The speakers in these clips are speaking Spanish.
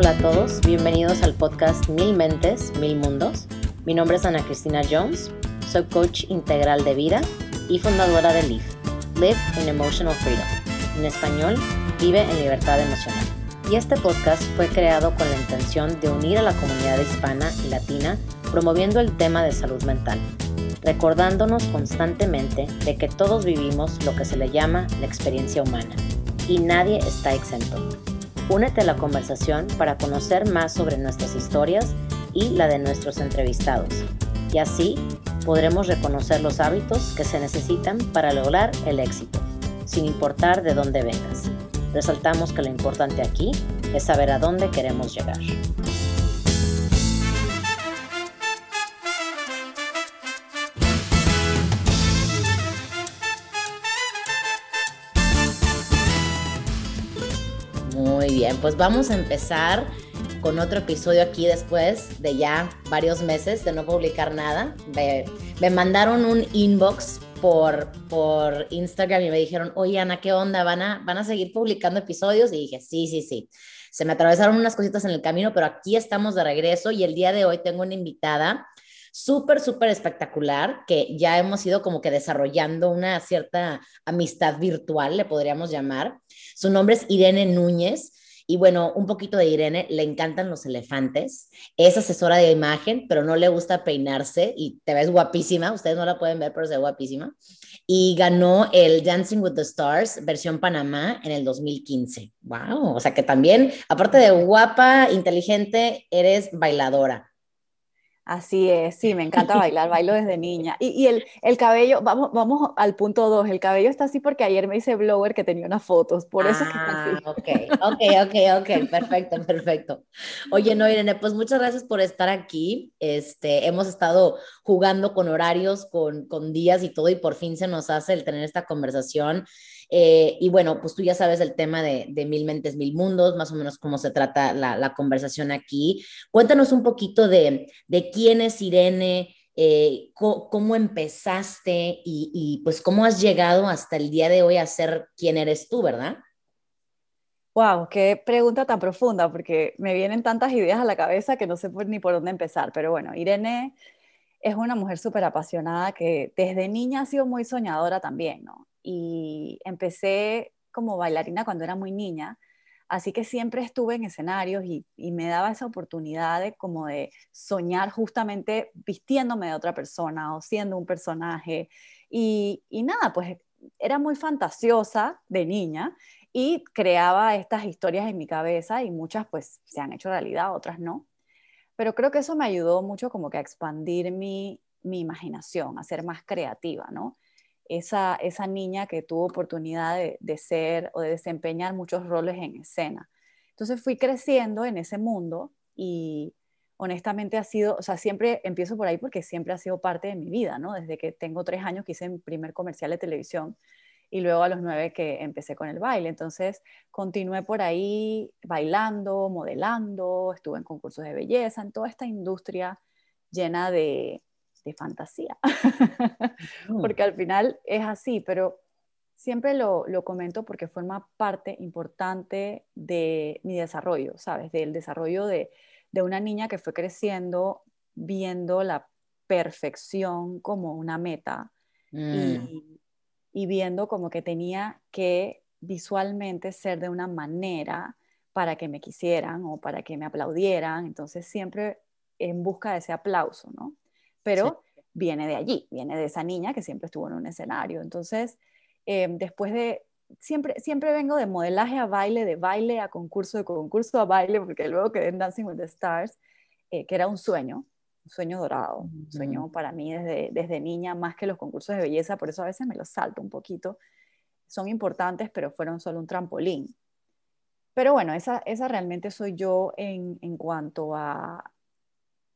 Hola a todos, bienvenidos al podcast Mil Mentes, Mil Mundos. Mi nombre es Ana Cristina Jones, soy coach integral de vida y fundadora de LIVE, Live in Emotional Freedom. En español, vive en libertad emocional. Y este podcast fue creado con la intención de unir a la comunidad hispana y latina promoviendo el tema de salud mental, recordándonos constantemente de que todos vivimos lo que se le llama la experiencia humana y nadie está exento. Únete a la conversación para conocer más sobre nuestras historias y la de nuestros entrevistados. Y así podremos reconocer los hábitos que se necesitan para lograr el éxito, sin importar de dónde vengas. Resaltamos que lo importante aquí es saber a dónde queremos llegar. Bien, pues vamos a empezar con otro episodio aquí después de ya varios meses de no publicar nada. Me, me mandaron un inbox por, por Instagram y me dijeron, oye Ana, ¿qué onda? ¿Van a, ¿Van a seguir publicando episodios? Y dije, sí, sí, sí. Se me atravesaron unas cositas en el camino, pero aquí estamos de regreso y el día de hoy tengo una invitada súper, súper espectacular que ya hemos ido como que desarrollando una cierta amistad virtual, le podríamos llamar. Su nombre es Irene Núñez. Y bueno, un poquito de Irene, le encantan los elefantes, es asesora de imagen, pero no le gusta peinarse y te ves guapísima, ustedes no la pueden ver, pero se ve guapísima. Y ganó el Dancing with the Stars versión Panamá en el 2015. ¡Wow! O sea que también, aparte de guapa, inteligente, eres bailadora. Así es, sí, me encanta bailar, bailo desde niña. Y, y el, el, cabello, vamos, vamos al punto dos, el cabello está así porque ayer me hice blower que tenía unas fotos, por eso es que está así. Ah, ok, ok, ok, ok, perfecto, perfecto. Oye, no, Irene, pues muchas gracias por estar aquí. Este, hemos estado jugando con horarios, con, con días y todo, y por fin se nos hace el tener esta conversación. Eh, y bueno, pues tú ya sabes el tema de, Mil Mentes, Mil Mundos, más o menos cómo se trata la, conversación aquí. Cuéntanos un poquito de, quién es Irene, eh, cómo empezaste y, pues cómo has llegado hasta el día de hoy a ser quien eres tú, ¿verdad? Wow, qué pregunta tan profunda, porque me vienen tantas ideas a la cabeza que no sé ni por dónde empezar. Pero bueno, Irene es una mujer súper apasionada que desde niña ha sido muy soñadora también, ¿no? Y empecé como bailarina cuando era muy niña, así que siempre estuve en escenarios y, me daba esa oportunidad de como de soñar justamente vistiéndome de otra persona o siendo un personaje y, y nada, pues era muy fantasiosa de niña y creaba estas historias en mi cabeza y muchas pues se han hecho realidad, otras no. Pero creo que eso me ayudó mucho como que a expandir mi, mi imaginación, a ser más creativa, ¿no? Esa, esa niña que tuvo oportunidad de, ser o de desempeñar muchos roles en escena. Entonces fui creciendo en ese mundo y honestamente ha sido, o sea, siempre empiezo por ahí porque siempre ha sido parte de mi vida, ¿no? Desde que tengo tres años que hice mi primer comercial de televisión y luego a los nueve que empecé con el baile. Entonces continué por ahí bailando, modelando, estuve en concursos de belleza, en toda esta industria llena de, de fantasía, porque al final es así, pero siempre lo, lo, comento porque forma parte importante de mi desarrollo, ¿sabes? Del desarrollo de, de una niña que fue creciendo viendo la perfección como una meta y, mm. y viendo como que tenía que visualmente ser de una manera para que me quisieran o para que me aplaudieran, entonces siempre en busca de ese aplauso, ¿no? Pero viene de allí, viene de esa niña que siempre estuvo en un escenario. Entonces, eh, después de, siempre, siempre vengo de modelaje a baile, de baile a concurso, de concurso a baile, porque luego quedé en Dancing with the Stars, eh, que era un sueño, un sueño dorado, un sueño para mí desde, desde niña, más que los concursos de belleza, por eso a veces me los salto un poquito. Son importantes, pero fueron solo un trampolín. Pero bueno, esa, esa realmente soy yo en, en cuanto a,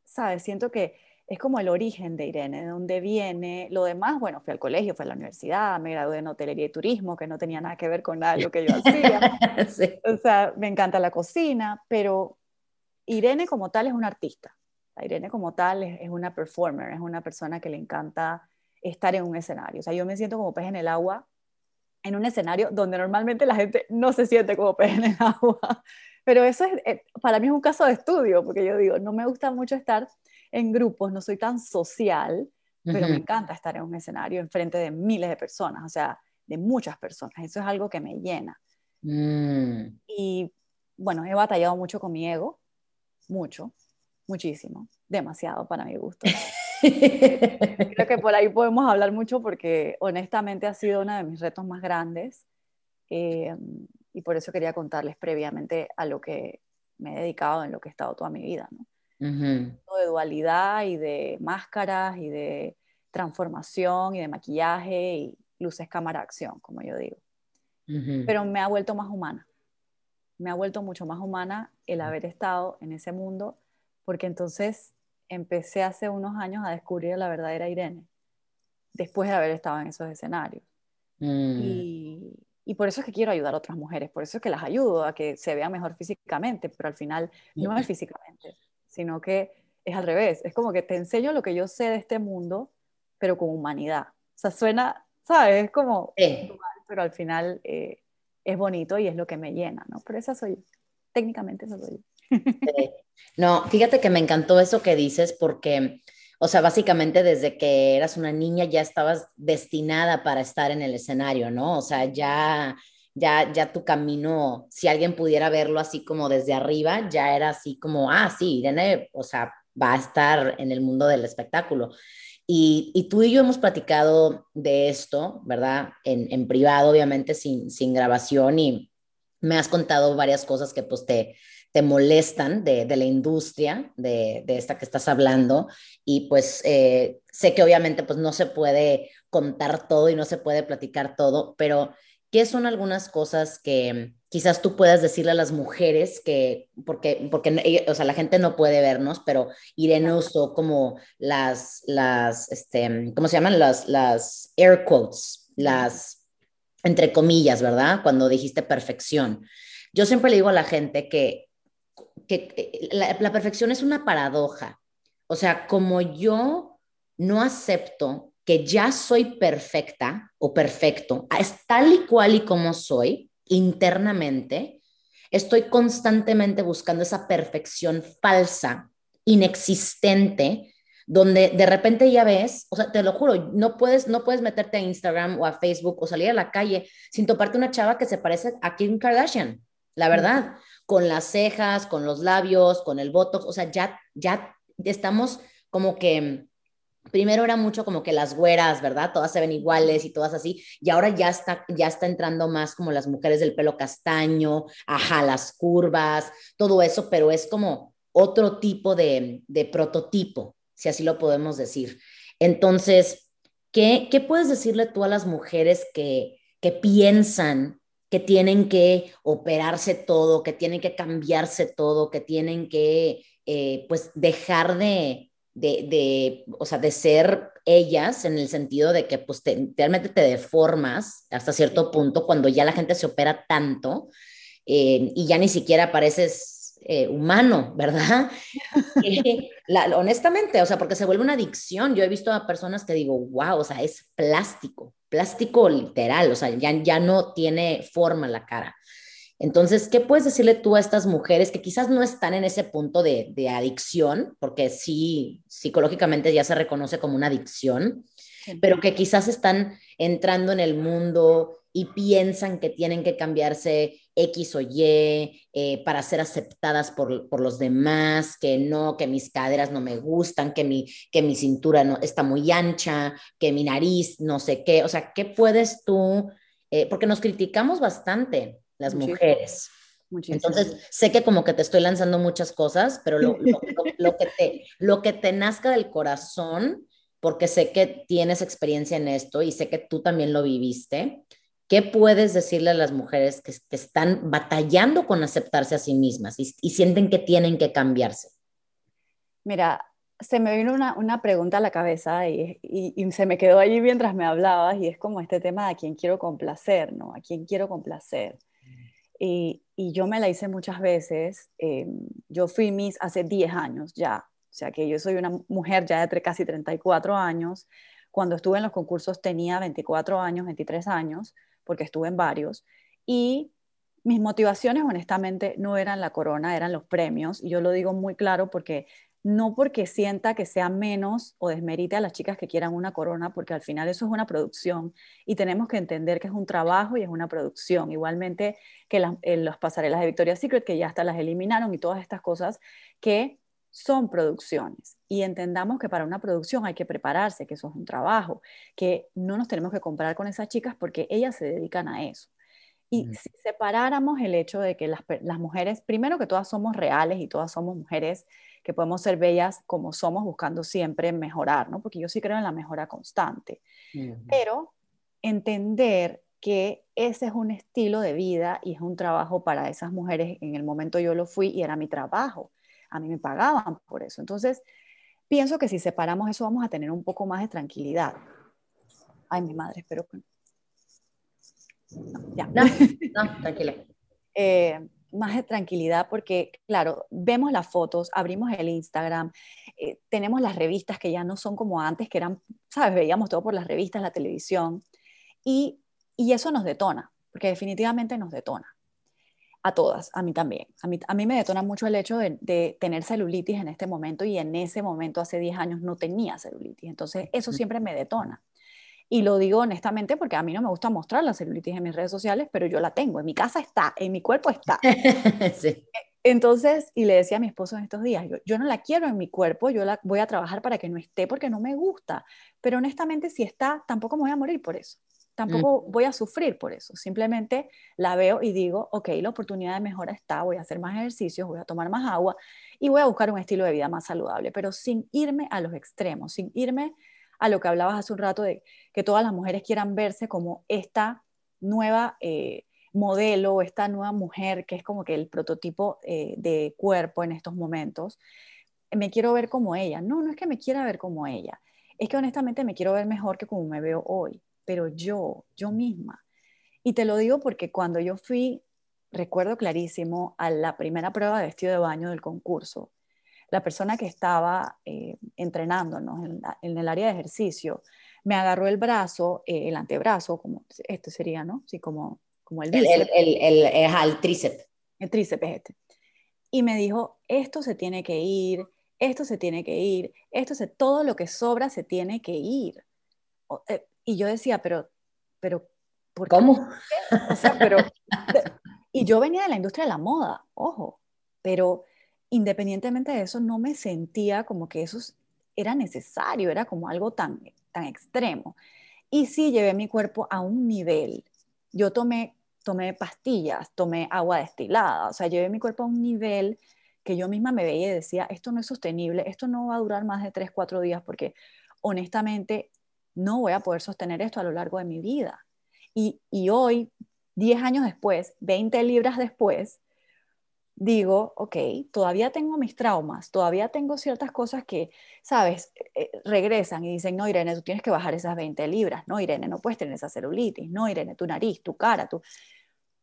¿sabes? Siento que es como el origen de Irene, de dónde viene. Lo demás, bueno, fui al colegio, fui a la universidad, me gradué en hotelería y turismo, que no tenía nada que ver con nada de lo que yo hacía. O sea, me encanta la cocina, pero Irene como tal es una artista. Irene como tal es, es, una performer, es una persona que le encanta estar en un escenario. O sea, yo me siento como pez en el agua en un escenario donde normalmente la gente no se siente como pez en el agua. Pero eso es, eh, para mí es un caso de estudio, porque yo digo, no me gusta mucho estar en grupos, no soy tan social, pero me encanta estar en un escenario en frente de miles de personas, o sea, de muchas personas. Eso es algo que me llena. Mm. Y bueno, he batallado mucho con mi ego, mucho, muchísimo, demasiado para mi gusto. Creo que por ahí podemos hablar mucho porque honestamente ha sido uno de mis retos más grandes eh, y por eso quería contarles previamente a lo que me he dedicado, en lo que he estado toda mi vida. ¿no? De dualidad y de máscaras y de transformación y de maquillaje y luces, cámara, acción, como yo digo. Pero me ha vuelto más humana. Me ha vuelto mucho más humana el haber estado en ese mundo porque entonces empecé hace unos años a descubrir la verdadera Irene, después de haber estado en esos escenarios. Mm. Y, y, por eso es que quiero ayudar a otras mujeres, por eso es que las ayudo a que se vean mejor físicamente, pero al final no es físicamente, sino que es al revés, es como que te enseño lo que yo sé de este mundo, pero con humanidad. O sea, suena, ¿sabes? Es como, pero al final eh, es bonito y es lo que me llena, ¿no? Pero esa soy yo, técnicamente eso soy yo. No, fíjate que me encantó eso que dices porque, o sea, básicamente desde que eras una niña ya estabas destinada para estar en el escenario, ¿no? O sea, ya, ya, ya tu camino, si alguien pudiera verlo así como desde arriba, ya era así como, ah, sí, Irene, o sea, va a estar en el mundo del espectáculo. Y, y, tú y yo hemos platicado de esto, ¿verdad? En, en privado, obviamente, sin, sin grabación y me has contado varias cosas que pues te, te molestan de, la industria de, esta que estás hablando y pues eh, sé que obviamente pues no se puede contar todo y no se puede platicar todo, pero ¿qué son algunas cosas que quizás tú puedas decirle a las mujeres que, porque, porque o sea, la gente no puede vernos, pero Irene usó como las, las, este, ¿cómo se llaman? Las, las air quotes, las, entre comillas, ¿verdad? Cuando dijiste perfección. Yo siempre le digo a la gente que que eh, la, perfección es una paradoja. O sea, como yo no acepto que ya soy perfecta o perfecto, es tal y cual y como soy internamente, estoy constantemente buscando esa perfección falsa, inexistente, donde de repente ya ves, o sea, te lo juro, no puedes, no puedes meterte a Instagram o a Facebook o salir a la calle sin toparte una chava que se parece a Kim Kardashian, la verdad. Con las cejas, con los labios, con el botox, o sea, ya, ya estamos como que, primero era mucho como que las güeras, ¿verdad? Todas se ven iguales y todas así, y ahora ya está, ya está entrando más como las mujeres del pelo castaño, ajá, las curvas, todo eso, pero es como otro tipo de, de prototipo, si así lo podemos decir. Entonces, ¿qué, ¿qué puedes decirle tú a las mujeres que, que piensan que tienen que operarse todo, que tienen que cambiarse todo, que tienen que eh, pues dejar de, de, o sea, de ser ellas en el sentido de que pues realmente te deformas hasta cierto punto cuando ya la gente se opera tanto eh, y ya ni siquiera pareces eh, humano, ¿verdad? honestamente, o sea, porque se vuelve una adicción. Yo he visto a personas que digo, wow, o sea, es plástico plástico literal, o sea, ya, ya no tiene forma la cara. Entonces, ¿qué puedes decirle tú a estas mujeres que quizás no están en ese punto de, de adicción, porque sí, psicológicamente ya se reconoce como una adicción, pero que quizás están entrando en el mundo y piensan que tienen que cambiarse X o Y eh, para ser aceptadas por, por, los demás, que no, que mis caderas no me gustan, que mi, que mi cintura no, está muy ancha, que mi nariz no sé qué. O sea, ¿qué puedes tú? Eh, porque nos criticamos bastante las mujeres. Entonces, sé que como que te estoy lanzando muchas cosas, pero lo, lo, que te, lo que te nazca del corazón, porque sé que tienes experiencia en esto y sé que tú también lo viviste, ¿Qué puedes decirle a las mujeres que, están batallando con aceptarse a sí mismas y, sienten que tienen que cambiarse? Mira, se me vino una, pregunta a la cabeza y, se me quedó allí mientras me hablabas y es como este tema de a quién quiero complacer, ¿no? A quién quiero complacer. Y, yo me la hice muchas veces. Eh, yo fui Miss hace 10 años ya, o sea que yo soy una mujer ya de casi 34 años. Cuando estuve en los concursos tenía 24 años, 23 años porque estuve en varios, y mis motivaciones honestamente no eran la corona, eran los premios, y yo lo digo muy claro porque no porque sienta que sea menos o desmerite a las chicas que quieran una corona, porque al final eso es una producción y tenemos que entender que es un trabajo y es una producción. Igualmente que las, las pasarelas de Victoria's Secret, que ya hasta las eliminaron y todas estas cosas que son producciones. Y entendamos que para una producción hay que prepararse, que eso es un trabajo, que no nos tenemos que comparar con esas chicas porque ellas se dedican a eso. Y si separáramos el hecho de que las, las mujeres, primero que todas somos reales y todas somos mujeres que podemos ser bellas como somos, buscando siempre mejorar, ¿no? Porque yo sí creo en la mejora constante. Pero entender que ese es un estilo de vida y es un trabajo para esas mujeres. En el momento yo lo fui y era mi trabajo. A mí me pagaban por eso. Entonces, pienso que si separamos eso vamos a tener un poco más de tranquilidad. Ay, mi madre, espero que... ya. No, no tranquila. Eh, más de tranquilidad porque, claro, vemos las fotos, abrimos el Instagram, eh, tenemos las revistas que ya no son como antes, que eran, ¿sabes? Veíamos todo por las revistas, la televisión, y, y eso nos detona, porque definitivamente nos detona. A todas, a mí también. A mí, a mí me detona mucho el hecho de, de, tener celulitis en este momento y en ese momento, hace 10 años, no tenía celulitis. Entonces, eso siempre me detona. Y lo digo honestamente porque a mí no me gusta mostrar la celulitis en mis redes sociales, pero yo la tengo, en mi casa está, en mi cuerpo está. sí. Entonces, y le decía a mi esposo en estos días, yo, yo, no la quiero en mi cuerpo, yo la voy a trabajar para que no esté porque no me gusta, pero honestamente si está, tampoco me voy a morir por eso, tampoco voy a sufrir por eso, simplemente la veo y digo, ok, la oportunidad de mejora está, voy a hacer más ejercicios, voy a tomar más agua y voy a buscar un estilo de vida más saludable, pero sin irme a los extremos, sin irme a lo que hablabas hace un rato de que todas las mujeres quieran verse como esta nueva eh, modelo, esta nueva mujer que es como que el prototipo eh, de cuerpo en estos momentos. Me quiero ver como ella. No, no es que me quiera ver como ella. Es que honestamente me quiero ver mejor que como me veo hoy, pero yo, yo misma. Y te lo digo porque cuando yo fui, recuerdo clarísimo, a la primera prueba de vestido de baño del concurso, la persona que estaba eh, entrenándonos en, el área de ejercicio me agarró el brazo, eh, el antebrazo, como este sería, ¿no? Sí, como, como el El, el, el, el, tríceps. El tríceps es este. Y me dijo, esto se tiene que ir, esto se tiene que ir, esto se, todo lo que sobra se tiene que ir. Eh, y yo decía, pero, pero, ¿por ¿Cómo? O sea, pero, y yo venía de la industria de la moda, ojo, pero independientemente de eso, no me sentía como que eso era necesario, era como algo tan, tan extremo. Y sí llevé mi cuerpo a un nivel. Yo tomé, tomé pastillas, tomé agua destilada, o sea, llevé mi cuerpo a un nivel que yo misma me veía y decía, esto no es sostenible, esto no va a durar más de 3, 4 días porque honestamente no voy a poder sostener esto a lo largo de mi vida. Y, y hoy, 10 años después, 20 libras después, digo, ok, todavía tengo mis traumas, todavía tengo ciertas cosas que, sabes, eh, regresan y dicen, no, Irene, tú tienes que bajar esas 20 libras, no, Irene, no puedes tener esa celulitis, no, Irene, tu nariz, tu cara, tu...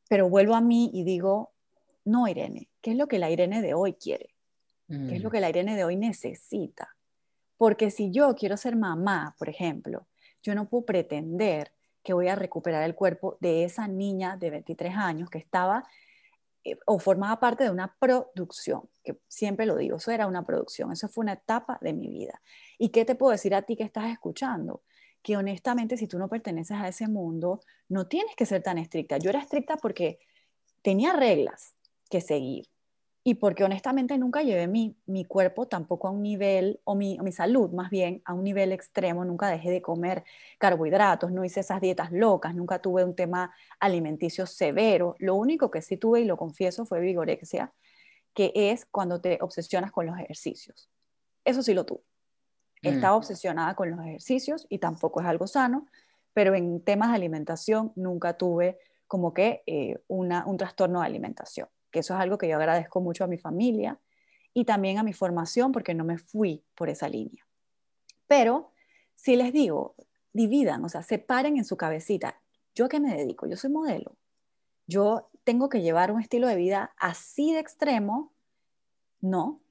Pero vuelvo a mí y digo, no, Irene, ¿qué es lo que la Irene de hoy quiere? ¿Qué es lo mm. que la Irene de hoy necesita? Porque si yo quiero ser mamá, por ejemplo, yo no puedo pretender que voy a recuperar el cuerpo de esa niña de 23 años que estaba eh, o formaba parte de una producción, que siempre lo digo, eso era una producción, eso fue una etapa de mi vida. ¿Y qué te puedo decir a ti que estás escuchando? Que honestamente, si tú no perteneces a ese mundo, no tienes que ser tan estricta. Yo era estricta porque tenía reglas que seguir, y porque honestamente nunca llevé mi, mi cuerpo tampoco a un nivel, o mi, mi, salud más bien, a un nivel extremo, nunca dejé de comer carbohidratos, no hice esas dietas locas, nunca tuve un tema alimenticio severo. Lo único que sí tuve, y lo confieso, fue vigorexia, que es cuando te obsesionas con los ejercicios. Eso sí lo tuve. Estaba mm. obsesionada con los ejercicios y tampoco es algo sano, pero en temas de alimentación nunca tuve como que eh, una, un trastorno de alimentación que eso es algo que yo agradezco mucho a mi familia y también a mi formación porque no me fui por esa línea. Pero si les digo, dividan, o sea, separen en su cabecita, ¿yo a qué me dedico? Yo soy modelo. Yo tengo que llevar un estilo de vida así de extremo. No.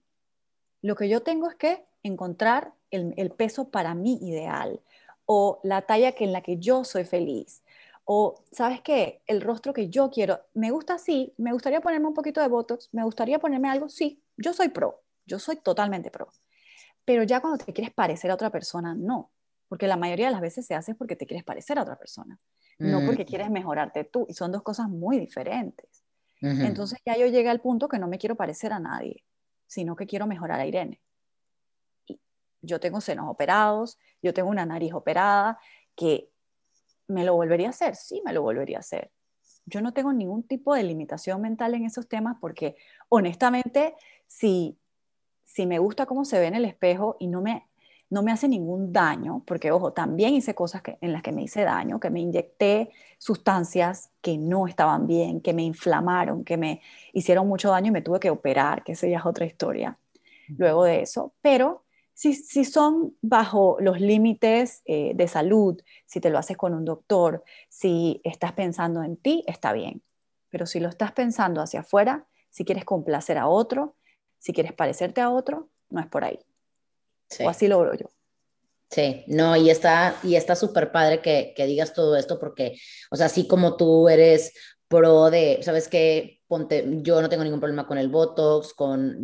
Lo que yo tengo es que encontrar el, el peso para mí ideal o la talla que en la que yo soy feliz O, ¿sabes qué? El rostro que yo quiero, me gusta así, me gustaría ponerme un poquito de Botox, me gustaría ponerme algo, sí, yo soy pro, yo soy totalmente pro. Pero ya cuando te quieres parecer a otra persona, no. Porque la mayoría de las veces se hace porque te quieres parecer a otra persona, no porque mm. quieres mejorarte tú. Y son dos cosas muy diferentes. Entonces ya yo llegué al punto que no me quiero parecer a nadie, sino que quiero mejorar a Irene. Y yo tengo senos operados, yo tengo una nariz operada, que ¿Me lo volvería a hacer? Sí, me lo volvería a hacer. Yo no tengo ningún tipo de limitación mental en esos temas porque honestamente, si, si me gusta cómo se ve en el espejo y no me, no me hace ningún daño, porque ojo, también hice cosas que, en las que me hice daño, que me inyecté sustancias que no estaban bien, que me inflamaron, que me hicieron mucho daño y me tuve que operar, que esa ya es otra historia luego de eso, pero si, son bajo los límites eh, de salud, si te lo haces con un doctor, si estás pensando en ti, está bien. Pero si lo estás pensando hacia afuera, si quieres complacer a otro, si quieres parecerte a otro, no es por ahí. O así lo veo yo. Sí, no, y está y está súper padre que, que, digas todo esto porque, o sea, así como tú eres pro de, ¿sabes qué? Ponte, yo no tengo ningún problema con el Botox, con,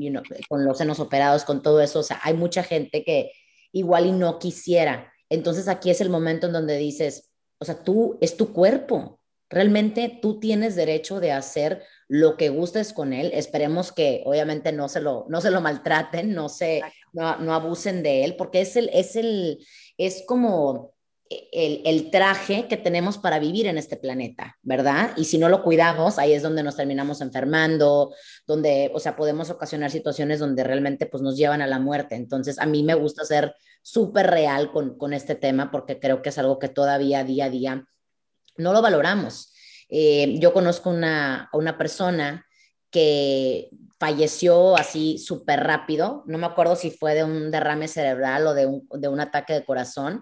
con los senos operados, con todo eso. O sea, hay mucha gente que igual y no quisiera. Entonces aquí es el momento en donde dices, o sea, tú es tu cuerpo. Realmente tú tienes derecho de hacer lo que gustes con él. Esperemos que obviamente no se lo, no se lo maltraten, no se, no, no abusen de él, porque es el, es el, es como el, traje que tenemos para vivir en este planeta, ¿verdad? Y si no lo cuidamos, ahí es donde nos terminamos enfermando, donde, o sea, podemos ocasionar situaciones donde realmente pues nos llevan a la muerte. Entonces, a mí me gusta ser súper real con, con este tema porque creo que es algo que todavía día a día no lo valoramos. Eh, yo conozco una, una persona que falleció así súper rápido, no me acuerdo si fue de un derrame cerebral o de un, de un ataque de corazón,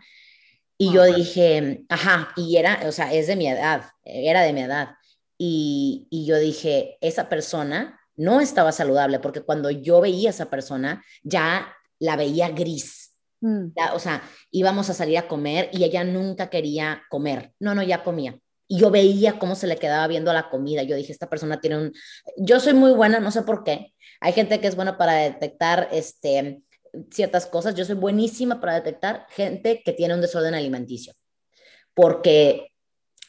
y yo dije, ajá, y era, o sea, es de mi edad, era de mi edad. Y, y yo dije, esa persona no estaba saludable porque cuando yo veía a esa persona ya la veía gris. Mm. o sea, íbamos a salir a comer y ella nunca quería comer. No, no, ya comía. Y yo veía cómo se le quedaba viendo la comida. Yo dije, esta persona tiene un... Yo soy muy buena, no sé por qué. Hay gente que es buena para detectar este, ciertas cosas, yo soy buenísima para detectar gente que tiene un desorden alimenticio, porque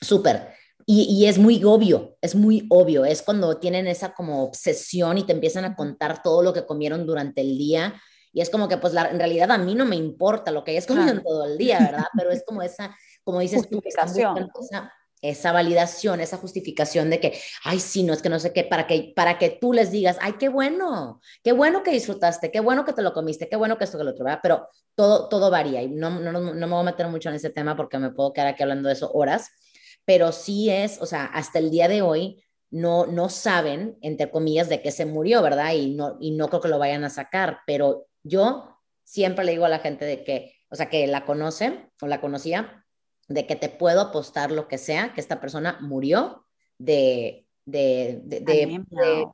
súper. Y, es muy obvio, es muy obvio, es cuando tienen esa como obsesión y te empiezan a contar todo lo que comieron durante el día. Y es como que pues la, en realidad a mí no me importa lo que hayas comido todo el día, ¿verdad? Pero es como esa, como dices tú, esa validación, esa justificación de que, ay, sí, no es que no sé qué, para que, para que tú les digas, ay, qué bueno, qué bueno que disfrutaste, qué bueno que te lo comiste, qué bueno que esto que lo otro, ¿verdad? Pero todo, todo varía y no, no, no, me voy a meter mucho en ese tema porque me puedo quedar aquí hablando de eso horas, pero sí es, o sea, hasta el día de hoy no, no saben, entre comillas, de qué se murió, ¿verdad? Y no, y no creo que lo vayan a sacar, pero yo siempre le digo a la gente de que, o sea, que la conoce o la conocía, de que te puedo apostar lo que sea, que esta persona murió de, de, de,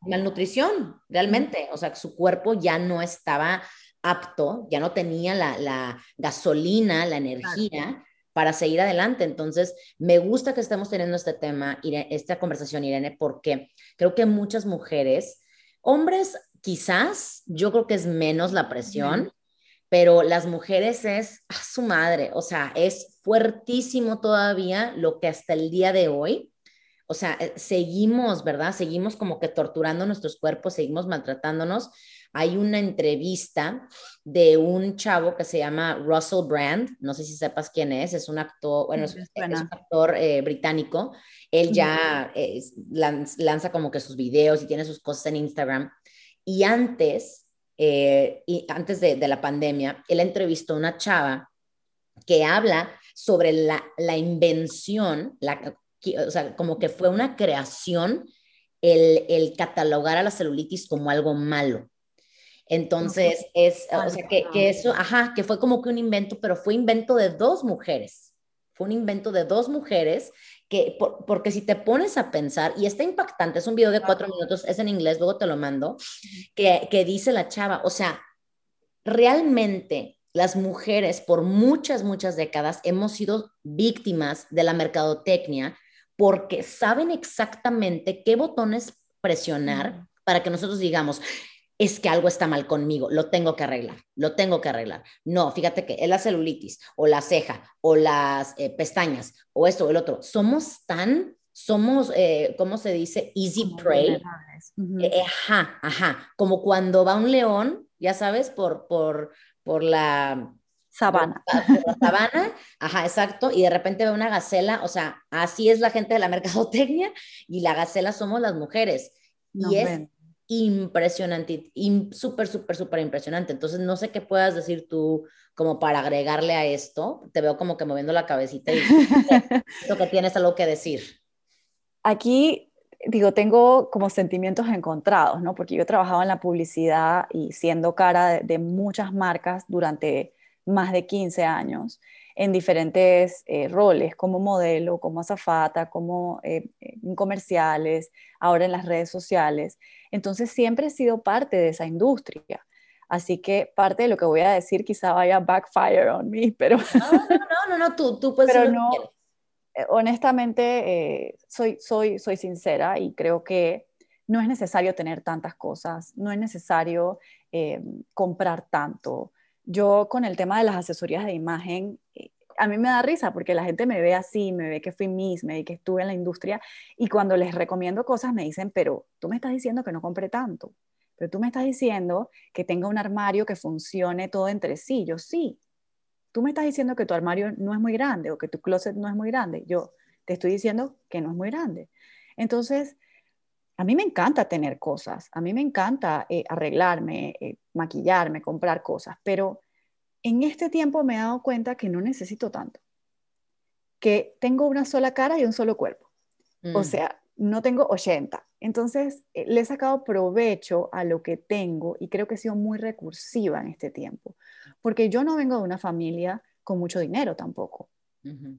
malnutrición, realmente. O sea, su cuerpo ya no estaba apto, ya no tenía la, la gasolina, la energía. para seguir adelante. Entonces, me gusta que estemos teniendo este tema, esta conversación, Irene, porque creo que muchas mujeres, hombres quizás, yo creo que es menos la presión, pero las mujeres es a su madre, o sea, es fuertísimo todavía lo que hasta el día de hoy, o sea, eh, seguimos, ¿verdad? Seguimos como que torturando nuestros cuerpos, seguimos maltratándonos. Hay una entrevista de un chavo que se llama Russell Brand, no sé si sepas quién es, es un actor, bueno, es, un actor eh, británico, él ya lanza como que sus videos y tiene sus cosas en Instagram. Y antes eh, y antes de, la pandemia, él entrevistó a una chava que habla sobre la, la invención, la, o sea, como que fue una creación el, el, catalogar a la celulitis como algo malo. Entonces, es, o sea, que, que, eso, ajá, que fue como que un invento, pero fue invento de dos mujeres. Fue un invento de dos mujeres que, porque si te pones a pensar, y está impactante, es un video de cuatro minutos, es en inglés, luego te lo mando, que, que dice la chava, o sea, realmente las mujeres por muchas, muchas décadas hemos sido víctimas de la mercadotecnia porque saben exactamente qué botones presionar para que nosotros digamos, es que algo está mal conmigo, lo tengo que arreglar, lo tengo que arreglar. No, fíjate que es la celulitis o la ceja o las eh, pestañas o esto o el otro. Somos tan, somos, eh, ¿cómo se dice? Easy prey. Eh, ajá, ajá. Como cuando va un león, ya sabes, por, por, por la... Sabana. la sabana, ajá, exacto, y de repente ve una gacela, o sea, así es la gente de la mercadotecnia y la gacela somos las mujeres. y es impresionante, súper, súper, súper impresionante. Entonces, no sé qué puedas decir tú como para agregarle a esto. Te veo como que moviendo la cabecita y lo que tienes algo que decir. Aquí, digo, tengo como sentimientos encontrados, ¿no? Porque yo he trabajado en la publicidad y siendo cara de muchas marcas durante más de 15 años en diferentes eh, roles, como modelo, como azafata, como eh, en comerciales, ahora en las redes sociales. Entonces siempre he sido parte de esa industria. Así que parte de lo que voy a decir quizá vaya backfire on me, pero... No, no, no, no, tú, tú puedes... Pero no, eh, honestamente, soy, soy, soy sincera y creo que no es necesario tener tantas cosas, no es necesario comprar tanto yo con el tema de las asesorías de imagen, eh, a mí me da risa porque la gente me ve así, me ve que fui Miss, me ve que estuve en la industria y cuando les recomiendo cosas me dicen, pero tú me estás diciendo que no compré tanto, pero tú me estás diciendo que tenga un armario que funcione todo entre sí. Yo sí. Tú me estás diciendo que tu armario no es muy grande o que tu closet no es muy grande. Yo te estoy diciendo que no es muy grande. Entonces, a mí me encanta tener cosas, a mí me encanta eh, arreglarme, eh, maquillarme, comprar cosas, pero en este tiempo me he dado cuenta que no necesito tanto, que tengo una sola cara y un solo cuerpo. O mm. sea, no tengo 80. Entonces, eh, le he sacado provecho a lo que tengo y creo que he sido muy recursiva en este tiempo, porque yo no vengo de una familia con mucho dinero tampoco.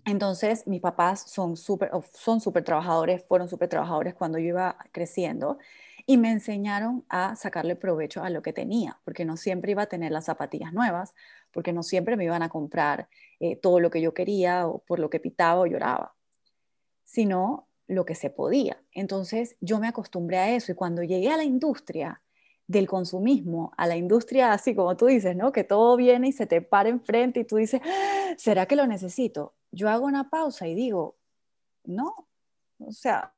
Entonces, mis papás son súper son super trabajadores, fueron súper trabajadores cuando yo iba creciendo y me enseñaron a sacarle provecho a lo que tenía, porque no siempre iba a tener las zapatillas nuevas, porque no siempre me iban a comprar eh, todo lo que yo quería o por lo que pitaba o lloraba, sino lo que se podía. Entonces, yo me acostumbré a eso y cuando llegué a la industria, del consumismo a la industria, así como tú dices, ¿no? Que todo viene y se te para enfrente y tú dices, ah, ¿será que lo necesito? Yo hago una pausa y digo, no, o sea,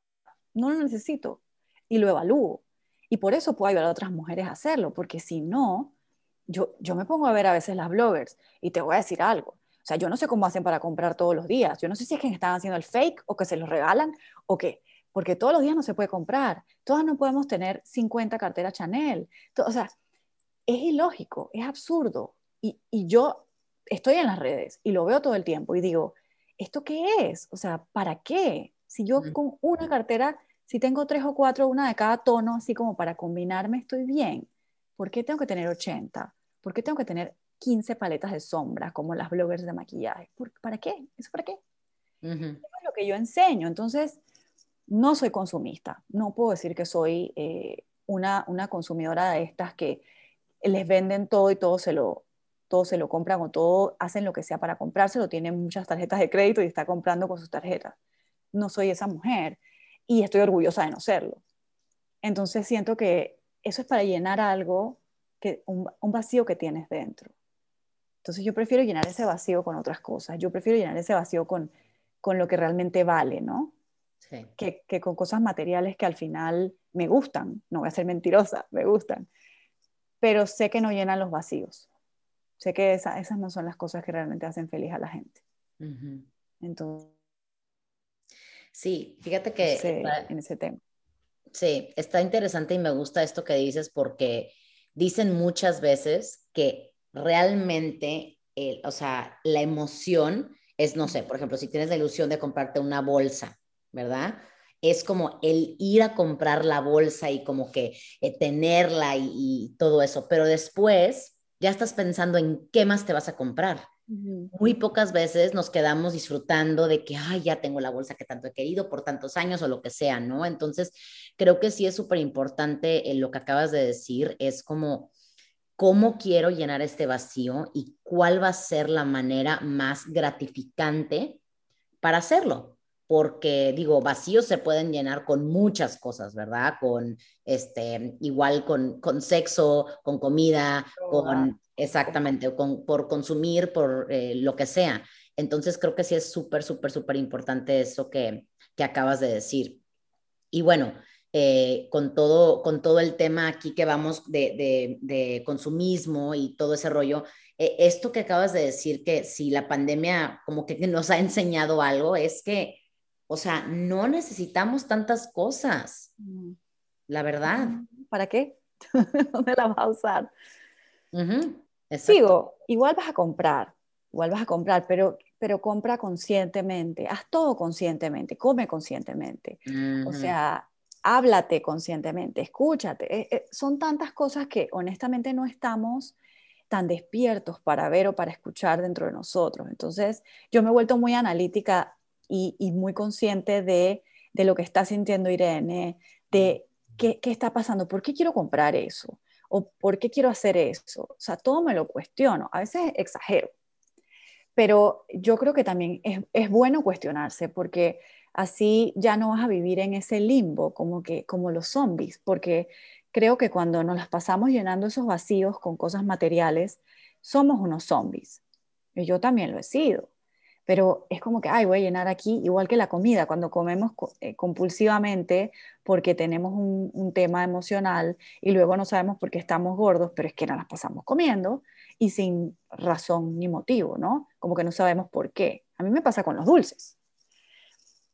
no lo necesito y lo evalúo. Y por eso puedo ayudar a otras mujeres a hacerlo, porque si no, yo, yo me pongo a ver a veces las bloggers y te voy a decir algo. O sea, yo no sé cómo hacen para comprar todos los días. Yo no sé si es que están haciendo el fake o que se los regalan o qué porque todos los días no se puede comprar, todas no podemos tener 50 carteras Chanel, o sea, es ilógico, es absurdo. Y, yo estoy en las redes y lo veo todo el tiempo y digo, ¿esto qué es? O sea, ¿para qué? Si yo con una cartera, si tengo tres o cuatro, una de cada tono, así como para combinarme, estoy bien. ¿Por qué tengo que tener 80? ¿Por qué tengo que tener 15 paletas de sombras como las bloggers de maquillaje? ¿Para qué? ¿Eso para qué? Eso es lo que yo enseño. Entonces, no soy consumista, no puedo decir que soy eh, una, consumidora de estas que les venden todo y todo se lo, todo se lo compran o todo hacen lo que sea para comprárselo, tienen muchas tarjetas de crédito y está comprando con sus tarjetas. No soy esa mujer y estoy orgullosa de no serlo. Entonces siento que eso es para llenar algo, que, un, un vacío que tienes dentro. Entonces yo prefiero llenar ese vacío con otras cosas, yo prefiero llenar ese vacío con, con lo que realmente vale, ¿no? Que, con cosas materiales que al final me gustan, no voy a ser mentirosa, me gustan, pero sé que no llenan los vacíos. Sé que esas no son las cosas que realmente hacen feliz a la gente. Entonces. Sí, fíjate que. en ese tema. Sí, está interesante y me gusta esto que dices porque dicen muchas veces que realmente, o sea, la emoción es, no sé, por ejemplo, si tienes la ilusión de comprarte una bolsa, ¿verdad? Es como el ir a comprar la bolsa y como que eh, tenerla y, todo eso, pero después ya estás pensando en qué más te vas a comprar. Muy pocas veces nos quedamos disfrutando de que, ay, ya tengo la bolsa que tanto he querido por tantos años o lo que sea, ¿no? Entonces, creo que sí es súper importante eh, lo que acabas de decir, es como, ¿cómo quiero llenar este vacío y cuál va a ser la manera más gratificante para hacerlo? Porque digo, vacíos se pueden llenar con muchas cosas, ¿verdad? Con, este, igual con, con sexo, con comida, con, exactamente, con, por consumir, por eh, lo que sea. Entonces creo que sí es súper, súper, súper importante eso que, que acabas de decir. Y bueno, eh, con, todo, con todo el tema aquí que vamos de, de, consumismo y todo ese rollo, eh, esto que acabas de decir, que si la pandemia como que nos ha enseñado algo, es que, o sea, no necesitamos tantas cosas, mm. la verdad. ¿Para qué? ¿Dónde la vas a usar? Sigo, igual vas a comprar, igual vas a comprar, pero, pero compra conscientemente, haz todo conscientemente, come conscientemente. O sea, háblate conscientemente, escúchate. Eh, eh, son tantas cosas que honestamente no estamos tan despiertos para ver o para escuchar dentro de nosotros. Entonces, yo me he vuelto muy analítica y, muy consciente de, lo que está sintiendo Irene, de qué, qué, está pasando, por qué quiero comprar eso o por qué quiero hacer eso. O sea, todo me lo cuestiono. A veces exagero, pero yo creo que también es, es bueno cuestionarse porque así ya no vas a vivir en ese limbo como que como los zombies, porque creo que cuando nos las pasamos llenando esos vacíos con cosas materiales, somos unos zombies. Y yo también lo he sido. Pero es como que, ay, voy a llenar aquí, igual que la comida, cuando comemos eh, compulsivamente porque tenemos un, un, tema emocional y luego no sabemos por qué estamos gordos, pero es que no las pasamos comiendo y sin razón ni motivo, ¿no? Como que no sabemos por qué. A mí me pasa con los dulces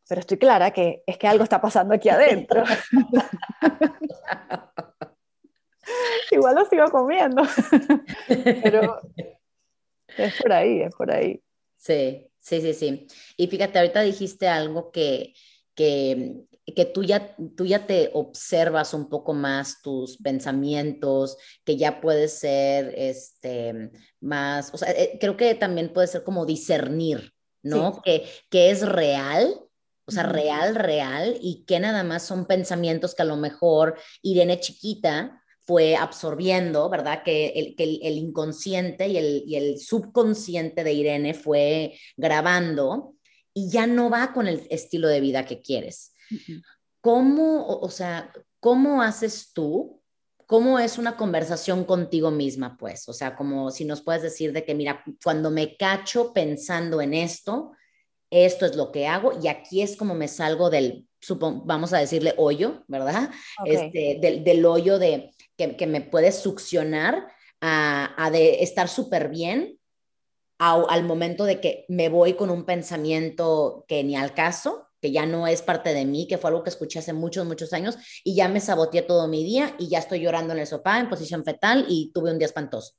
pero estoy clara que es que algo está pasando aquí adentro. Igual lo sigo comiendo, pero es por ahí, es por ahí. Sí, sí, sí, sí. Y fíjate, ahorita dijiste algo que, que, que tú, ya, tú ya te observas un poco más tus pensamientos, que ya puedes ser este, más, o sea, eh, creo que también puede ser como discernir, ¿no? Que, que es real o sea, real, real, y que nada más son pensamientos que a lo mejor Irene chiquita fue absorbiendo, ¿verdad? Que el, que el, inconsciente y el, y el, subconsciente de Irene fue grabando y ya no va con el estilo de vida que quieres. ¿Cómo, o sea, cómo haces tú? ¿Cómo es una conversación contigo misma, pues? O sea, como si nos puedes decir de que, mira, cuando me cacho pensando en esto, esto es lo que hago y aquí es como me salgo del, vamos a decirle hoyo, ¿verdad? Este, del, del, hoyo de que, me puede succionar a, a de estar súper bien al momento de que me voy con un pensamiento que ni al caso, que ya no es parte de mí, que fue algo que escuché hace muchos, muchos años y ya me saboteé todo mi día y ya estoy llorando en el sofá en posición fetal y tuve un día espantoso.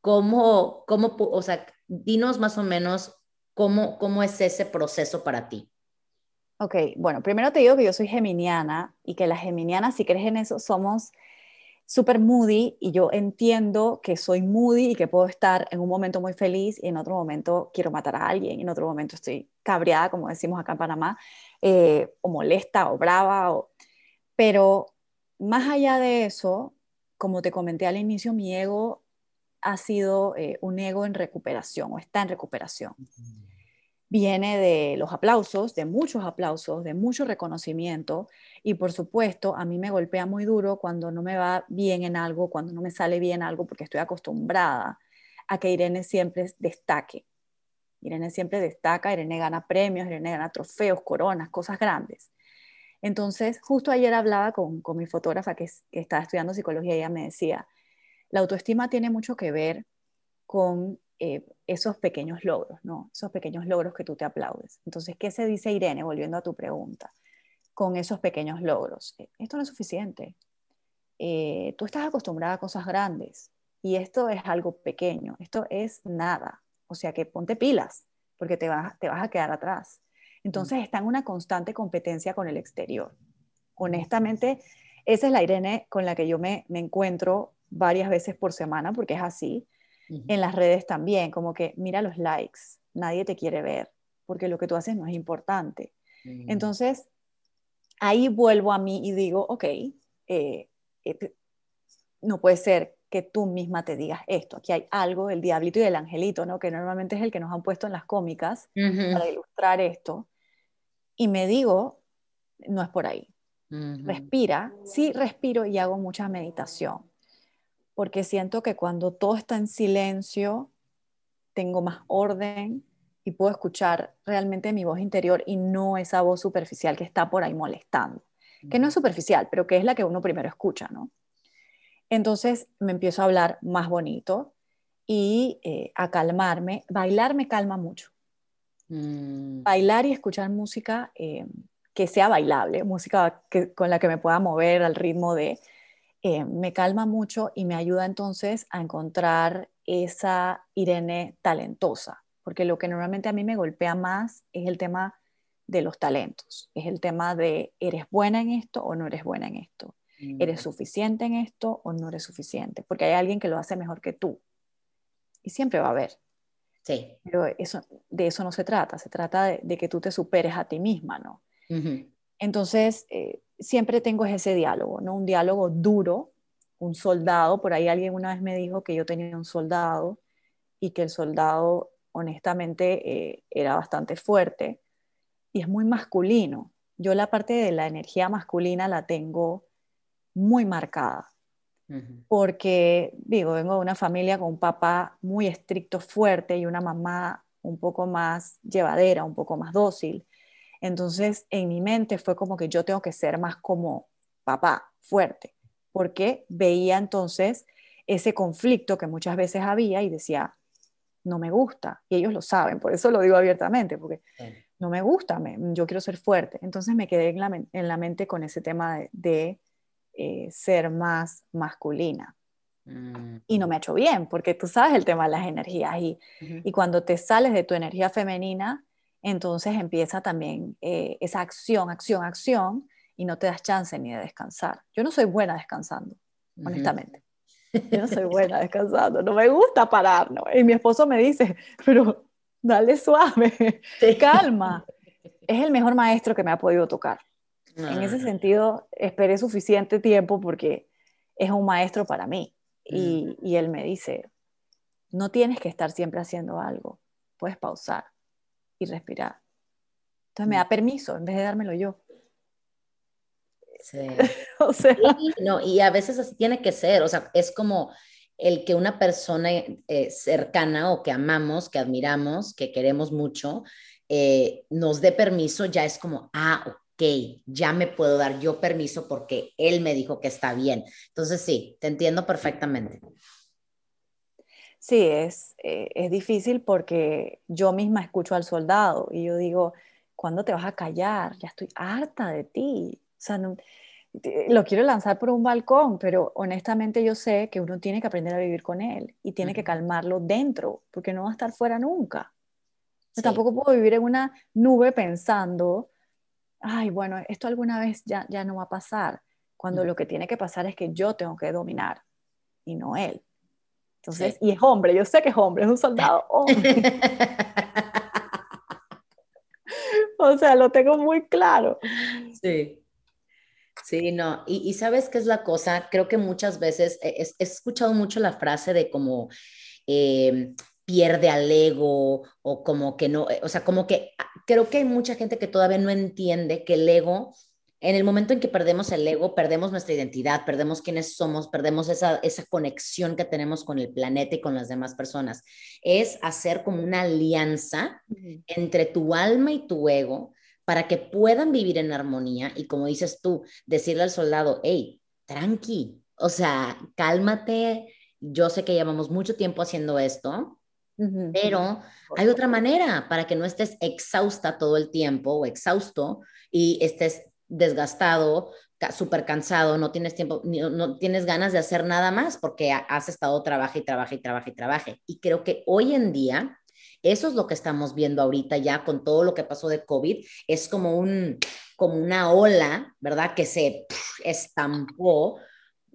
¿Cómo, cómo, o sea, dinos más o menos ¿Cómo, ¿Cómo es ese proceso para ti? Ok, bueno, primero te digo que yo soy geminiana y que las geminianas, si crees en eso, somos súper moody y yo entiendo que soy moody y que puedo estar en un momento muy feliz y en otro momento quiero matar a alguien y en otro momento estoy cabreada, como decimos acá en Panamá, eh, o molesta o brava, o... pero más allá de eso, como te comenté al inicio, mi ego ha sido eh, un ego en recuperación o está en recuperación viene de los aplausos, de muchos aplausos, de mucho reconocimiento y por supuesto a mí me golpea muy duro cuando no me va bien en algo, cuando no me sale bien algo porque estoy acostumbrada a que Irene siempre destaque. Irene siempre destaca, Irene gana premios, Irene gana trofeos, coronas, cosas grandes. Entonces, justo ayer hablaba con, mi fotógrafa que, que estaba estudiando psicología y ella me decía, la autoestima tiene mucho que ver con eh, esos pequeños logros, ¿no? Esos pequeños logros que tú te aplaudes. Entonces, ¿qué se dice Irene, volviendo a tu pregunta, con esos pequeños logros? Eh, esto no es suficiente. Eh, tú estás acostumbrada a cosas grandes y esto es algo pequeño, esto es nada. O sea que ponte pilas porque te vas, te vas a quedar atrás. Entonces está en una constante competencia con el exterior. Honestamente, esa es la Irene con la que yo me, me encuentro varias veces por semana porque es así en las redes también, como que mira los likes, nadie te quiere ver, porque lo que tú haces no es importante. Mm. Entonces, ahí vuelvo a mí y digo, ok, eh, eh, no puede ser que tú misma te digas esto. Aquí hay algo, el diablito y el angelito, ¿no? que normalmente es el que nos han puesto en las cómicas para ilustrar esto. y me digo, no es por ahí. Respira, sí respiro y hago mucha meditación, porque siento que cuando todo está en silencio, tengo más orden y puedo escuchar realmente mi voz interior y no esa voz superficial que está por ahí molestando, que no es superficial, pero que es la que uno primero escucha, ¿no? Entonces me empiezo a hablar más bonito y eh, a calmarme. Bailar me calma mucho. Mm. Bailar y escuchar música eh, que sea bailable, música con la que me pueda mover al ritmo de, eh, me calma mucho y me ayuda entonces a encontrar esa Irene talentosa, porque lo que normalmente a mí me golpea más es el tema de los talentos, es el tema de eres buena en esto o no eres buena en esto, eres mm. suficiente en esto o no eres suficiente, porque hay alguien que lo hace mejor que tú. Y siempre va a haber. Sí. Pero eso, de eso no se trata, se trata de, que tú te superes a ti misma, ¿no? Entonces, eh, siempre tengo ese diálogo, ¿no? Un diálogo duro, un soldado, por ahí alguien una vez me dijo que yo tenía un soldado y que el soldado honestamente eh, era bastante fuerte y es muy masculino. Yo la parte de la energía masculina la tengo muy marcada, porque digo, vengo de una familia con un papá muy estricto, fuerte y una mamá un poco más llevadera, un poco más dócil. Entonces, en mi mente fue como que yo tengo que ser más como papá, fuerte, porque veía entonces ese conflicto que muchas veces había y decía, no me gusta. Y ellos lo saben, por eso lo digo abiertamente, porque no me gusta, yo quiero ser fuerte. Entonces me quedé en la, mente con ese tema de, eh, ser más masculina. Y no me ha hecho bien, porque tú sabes el tema de las energías y, y cuando te sales de tu energía femenina, entonces empieza también eh, esa acción, acción, acción, y no te das chance ni de descansar. Yo no soy buena descansando, honestamente. Yo no soy buena descansando, no me gusta parar, ¿no? Y mi esposo me dice, pero dale suave, calma. Es el mejor maestro que me ha podido tocar. En ese sentido, esperé suficiente tiempo porque es un maestro para mí. Y, y él me dice, no tienes que estar siempre haciendo algo, puedes pausar y respirar. Entonces me da permiso en vez de dármelo yo. Sí. o sea. no, y a veces así tiene que ser, o sea, es como el que una persona eh, cercana o que amamos, que admiramos, que queremos mucho, eh, nos dé permiso, ya es como, ah, ok, ya me puedo dar yo permiso porque él me dijo que está bien. Entonces sí, te entiendo perfectamente. Sí, es, eh, es difícil porque yo misma escucho al soldado y yo digo, ¿cuándo te vas a callar? Ya estoy harta de ti. O sea, lo quiero lanzar por un balcón, pero honestamente yo sé que uno tiene que aprender a vivir con él y tiene que calmarlo dentro, porque no va a estar fuera nunca. Yo tampoco puedo vivir en una nube pensando, ay, bueno, esto alguna vez ya, ya no va a pasar, cuando lo que tiene que pasar es que yo tengo que dominar y no él. Entonces, y es hombre, yo sé que es hombre, es un soldado hombre. o sea, lo tengo muy claro. Sí. Sí, no, y, sabes qué es la cosa, creo que muchas veces he, escuchado mucho la frase de como eh, pierde al ego o como que no, o sea, como que ah, creo que hay mucha gente que todavía no entiende que el ego en el momento en que perdemos el ego, perdemos nuestra identidad, perdemos quiénes somos, perdemos esa, esa conexión que tenemos con el planeta y con las demás personas. Es hacer como una alianza entre tu alma y tu ego para que puedan vivir en armonía y como dices tú, decirle al soldado, hey, tranqui, o sea, cálmate, yo sé que llevamos mucho tiempo haciendo esto, pero hay otra manera para que no estés exhausta todo el tiempo o exhausto y estés desgastado, súper cansado, no tienes tiempo, no, tienes ganas de hacer nada más porque has estado trabaja y trabaja y trabaja y trabaja. Y creo que hoy en día, eso es lo que estamos viendo ahorita ya con todo lo que pasó de COVID, es como, un, como una ola, ¿verdad? Que se estampó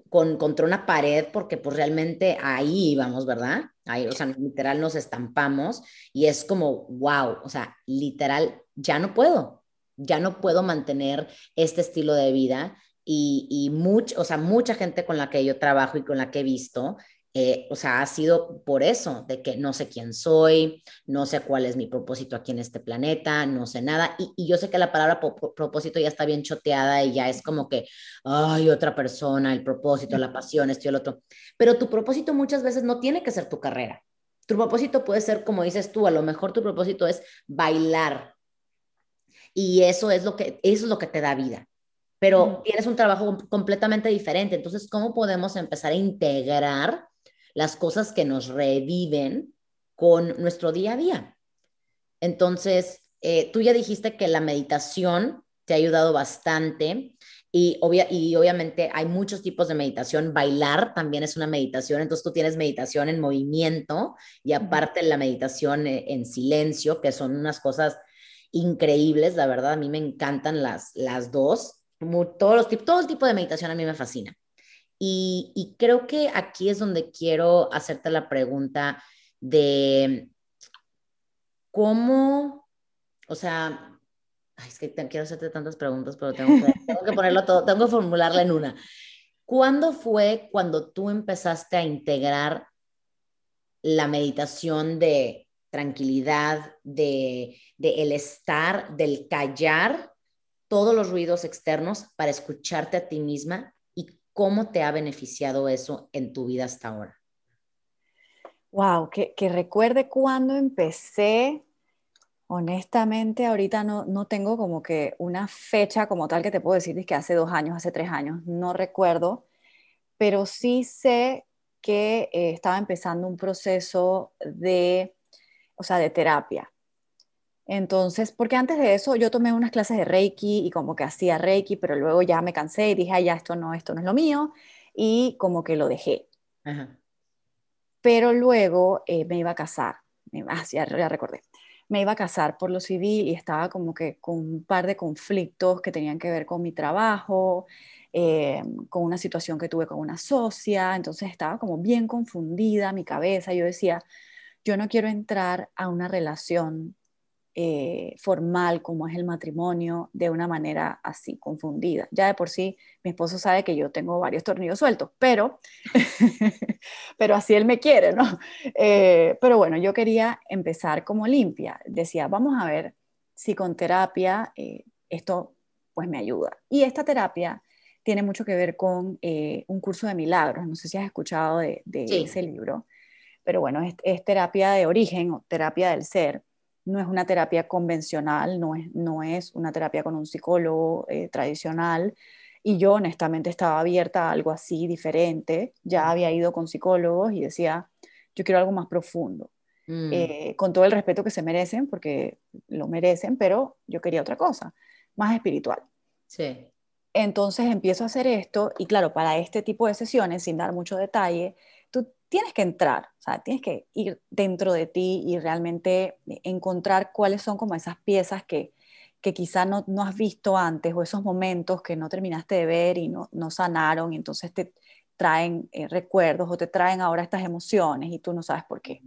con, contra una pared porque pues realmente ahí íbamos, ¿verdad? Ahí, o sea, literal nos estampamos y es como, wow, o sea, literal, ya no puedo, ya no puedo mantener este estilo de vida y, y o sea, mucha gente con la que yo trabajo y con la que he visto eh, o sea, ha sido por eso, de que no sé quién soy, no sé cuál es mi propósito aquí en este planeta, no sé nada. Y, yo sé que la palabra propósito ya está bien choteada y ya es como que, ay, otra persona, el propósito, la pasión, esto y el otro. Pero tu propósito muchas veces no tiene que ser tu carrera. Tu propósito puede ser, como dices tú, a lo mejor tu propósito es bailar. Y eso es lo que, eso es lo que te da vida pero tienes un trabajo completamente diferente. Entonces, ¿cómo podemos empezar a integrar las cosas que nos reviven con nuestro día a día. Entonces, eh, tú ya dijiste que la meditación te ha ayudado bastante y, y obviamente hay muchos tipos de meditación. Bailar también es una meditación, entonces tú tienes meditación en movimiento y aparte la meditación eh, en silencio, que son unas cosas increíbles, la verdad, a mí me encantan las, las dos. todos los, todo el tipo de meditación a mí me fascina. Y, creo que aquí es donde quiero hacerte la pregunta de cómo, o sea, es que quiero hacerte tantas preguntas, pero tengo que, tengo que ponerlo todo, tengo que formularla en una. ¿Cuándo fue cuando tú empezaste a integrar la meditación de tranquilidad, de, de el estar, del callar todos los ruidos externos para escucharte a ti misma ¿Cómo te ha beneficiado eso en tu vida hasta ahora? Wow, que, recuerde cuando empecé. Honestamente, ahorita no, no tengo como que una fecha como tal que te puedo decir que hace dos años, hace tres años, no recuerdo, pero sí sé que eh, estaba empezando un proceso de, o sea, de terapia. Entonces, porque antes de eso yo tomé unas clases de Reiki y como que hacía Reiki, pero luego ya me cansé y dije, ay, ya esto no, esto no es lo mío, y como que lo dejé. Pero luego eh, me iba a casar, ah, ya, recordé, me iba a casar por lo civil y estaba como que con un par de conflictos que tenían que ver con mi trabajo, eh, con una situación que tuve con una socia, entonces estaba como bien confundida mi cabeza, yo decía, yo no quiero entrar a una relación eh, formal como es el matrimonio de una manera así confundida. Ya de por sí mi esposo sabe que yo tengo varios tornillos sueltos, pero, pero así él me quiere, ¿no? Eh, pero bueno, yo quería empezar como limpia. Decía, vamos a ver si con terapia eh, esto pues me ayuda. Y esta terapia tiene mucho que ver con un curso de milagros. No sé si has escuchado de, ese libro, pero bueno, es, es terapia de origen o terapia del ser no es una terapia convencional, no es, no es una terapia con un psicólogo eh, tradicional. Y yo honestamente estaba abierta a algo así diferente. Ya había ido con psicólogos y decía, yo quiero algo más profundo. Mm. Eh, con todo el respeto que se merecen, porque lo merecen, pero yo quería otra cosa, más espiritual. Sí. Entonces empiezo a hacer esto y claro, para este tipo de sesiones, sin dar mucho detalle, tienes que entrar, o sea, tienes que ir dentro de ti y realmente encontrar cuáles son como esas piezas que, que quizá no, no, has visto antes o esos momentos que no terminaste de ver y no, no sanaron y entonces te traen eh, recuerdos o te traen ahora estas emociones y tú no sabes por qué.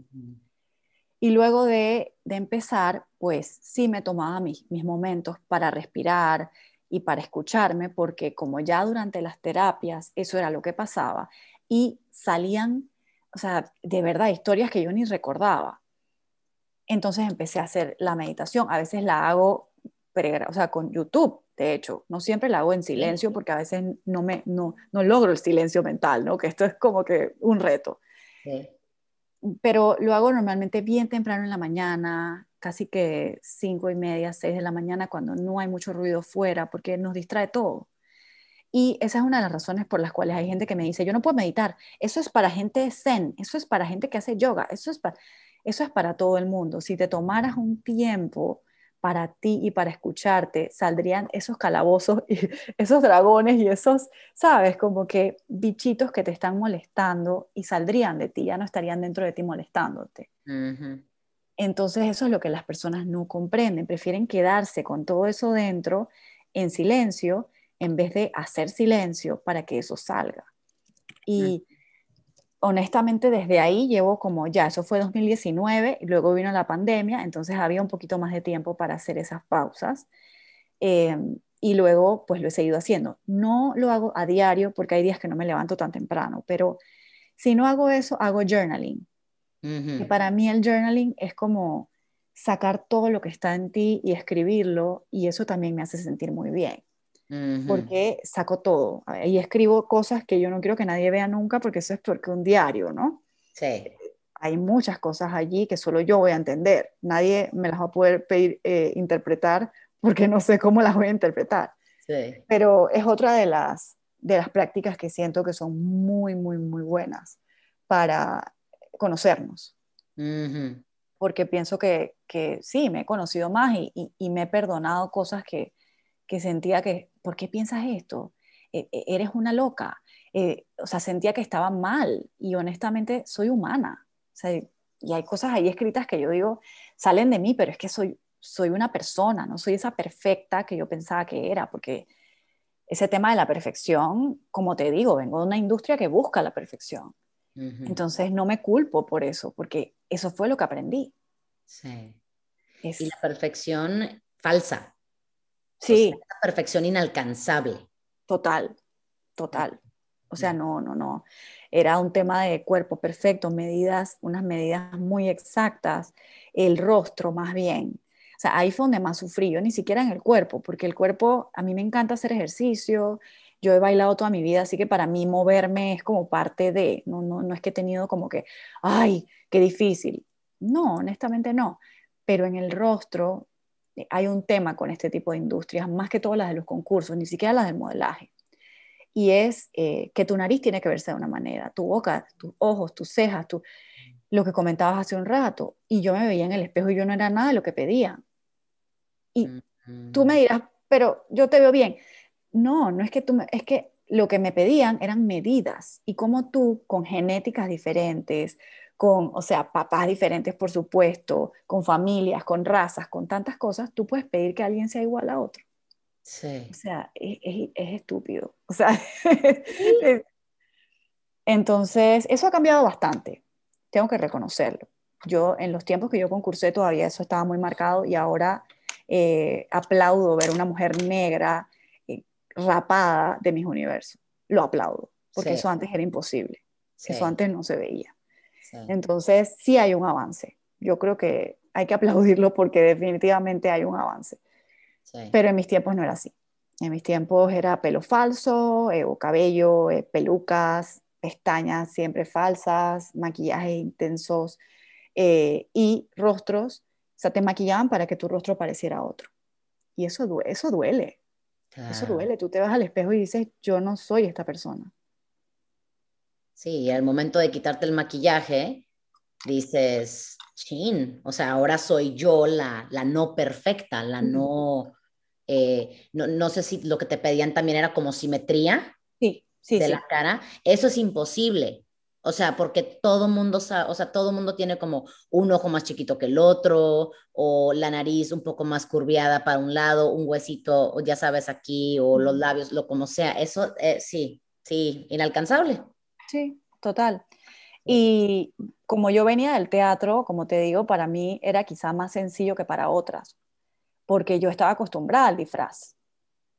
Y luego de, de empezar, pues sí me tomaba mis, mis momentos para respirar y para escucharme, porque como ya durante las terapias eso era lo que pasaba y salían o sea, de verdad, historias que yo ni recordaba. Entonces empecé a hacer la meditación. A veces la hago, o sea, con YouTube, de hecho. No siempre la hago en silencio porque a veces no, me, no, no logro el silencio mental, ¿no? Que esto es como que un reto. Pero lo hago normalmente bien temprano en la mañana, casi que cinco y media, seis de la mañana, cuando no hay mucho ruido fuera, porque nos distrae todo. Y esa es una de las razones por las cuales hay gente que me dice, yo no puedo meditar, eso es para gente zen, eso es para gente que hace yoga, eso es para, eso es para todo el mundo. Si te tomaras un tiempo para ti y para escucharte, saldrían esos calabozos y esos dragones y esos, sabes, como que bichitos que te están molestando y saldrían de ti, ya no estarían dentro de ti molestándote. Entonces eso es lo que las personas no comprenden, prefieren quedarse con todo eso dentro en silencio en vez de hacer silencio para que eso salga. Y honestamente desde ahí llevo como ya, eso fue 2019, y luego vino la pandemia, entonces había un poquito más de tiempo para hacer esas pausas. Em, y luego pues lo he seguido haciendo. No lo hago a diario porque hay días que no me levanto tan temprano, pero Si no hago eso, hago journaling. Y para mí el journaling es como sacar todo lo que está en ti y escribirlo, y eso también me hace sentir muy bien. Porque saco todo. Y escribo cosas que yo no quiero que nadie vea nunca, porque eso es porque un diario, ¿no? Sí. Hay muchas cosas allí que solo yo voy a entender. Nadie me las va a poder pedir, eh, interpretar porque no sé cómo las voy a interpretar. Sí. Pero es otra de las, de las prácticas que siento que son muy, muy, muy buenas para conocernos porque pienso que, que, sí, me he conocido más y, y, me he perdonado cosas que, que, sentía que, ¿por qué piensas esto? E, e, eres una loca. Eh, o sea, sentía que estaba mal y honestamente soy humana. O sea, y hay cosas ahí escritas que yo digo, salen de mí, pero es que soy, soy una persona, no soy esa perfecta que yo pensaba que era, porque ese tema de la perfección, como te digo, vengo de una industria que busca la perfección. Entonces no me culpo por eso, porque eso fue lo que aprendí. Sí. Y la perfección falsa. Sí. la perfección inalcanzable. Total, total. O sea, no, no, no. Era un tema de cuerpo perfecto, medidas, unas medidas muy exactas, el rostro más bien. O sea, ahí fue donde más sufrí, yo ni siquiera en el cuerpo, porque el cuerpo, a mí me encanta hacer ejercicio, yo he bailado toda mi vida, así que para mí moverme es como parte de, no, no, no es que he tenido como que, ay, qué difícil. No, honestamente no. Pero en el rostro hay un tema con este tipo de industrias, más que todas las de los concursos, ni siquiera las del modelaje. Y es eh, que tu nariz tiene que verse de una manera, tu boca, tus ojos, tus cejas, tu, lo que comentabas hace un rato. Y yo me veía en el espejo y yo no era nada de lo que pedía. Y tú me dirás, pero yo te veo bien. No, no es que tú, me, es que lo que me pedían eran medidas y como tú con genéticas diferentes, con, o sea, papás diferentes, por supuesto, con familias, con razas, con tantas cosas, tú puedes pedir que alguien sea igual a otro. Sí. O sea, es, estúpido. O sea, entonces, eso ha cambiado bastante, tengo que reconocerlo. Yo, en los tiempos que yo concursé, todavía eso estaba muy marcado y ahora eh, aplaudo ver una mujer negra rapada de mis universos. Lo aplaudo, porque eso antes era imposible. Eso antes no se veía. Entonces, sí hay un avance. Yo creo que hay que aplaudirlo porque definitivamente hay un avance. Pero en mis tiempos no era así. En mis tiempos era pelo falso, eh, o cabello, eh, pelucas, pestañas siempre falsas, maquillajes intensos eh, y rostros. O sea, te maquillaban para que tu rostro pareciera otro. Y eso, eso duele. Eso duele, tú te vas al espejo y dices, yo no soy esta persona. Sí, y al momento de quitarte el maquillaje, dices, chin, o sea, ahora soy yo la, la no perfecta, la no, eh, no, no, sé si lo que te pedían también era como simetría sí, sí, de la cara. Eso es imposible. O sea, porque todo mundo, o sea, todo mundo tiene como un ojo más chiquito que el otro, o la nariz un poco más curviada para un lado, un huesito, ya sabes, aquí, o los labios, lo como sea. Eso, eh, sí, sí, inalcanzable. Sí, total. Y como yo venía del teatro, como te digo, para mí era quizá más sencillo que para otras, porque yo estaba acostumbrada al disfraz.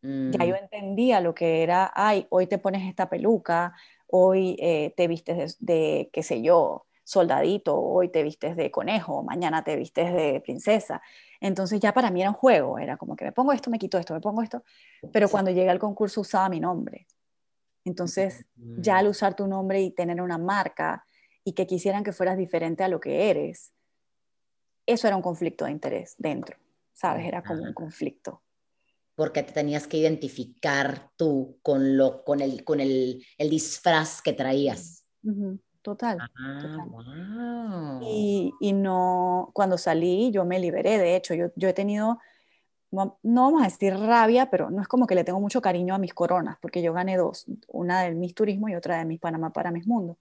Ya yo mm. entendía lo que era, ay, hoy te pones esta peluca, hoy eh, te vistes de, qué sé yo, soldadito, hoy te vistes de conejo, mañana te vistes de princesa. Entonces ya para mí era un juego, era como que me pongo esto, me quito esto, me pongo esto, pero cuando llegué al concurso usaba mi nombre. Entonces ya al usar tu nombre y tener una marca y que quisieran que fueras diferente a lo que eres, eso era un conflicto de interés dentro, ¿sabes? Era como un conflicto porque te tenías que identificar tú con, lo, con, el, con el, el disfraz que traías. Total. Ah, y, y, no, cuando salí yo me liberé, de hecho, yo, yo he tenido, no, vamos a decir rabia, pero no es como que le tengo mucho cariño a mis coronas, porque yo gané dos, una de mis turismo y otra de mis Panamá para mis mundos.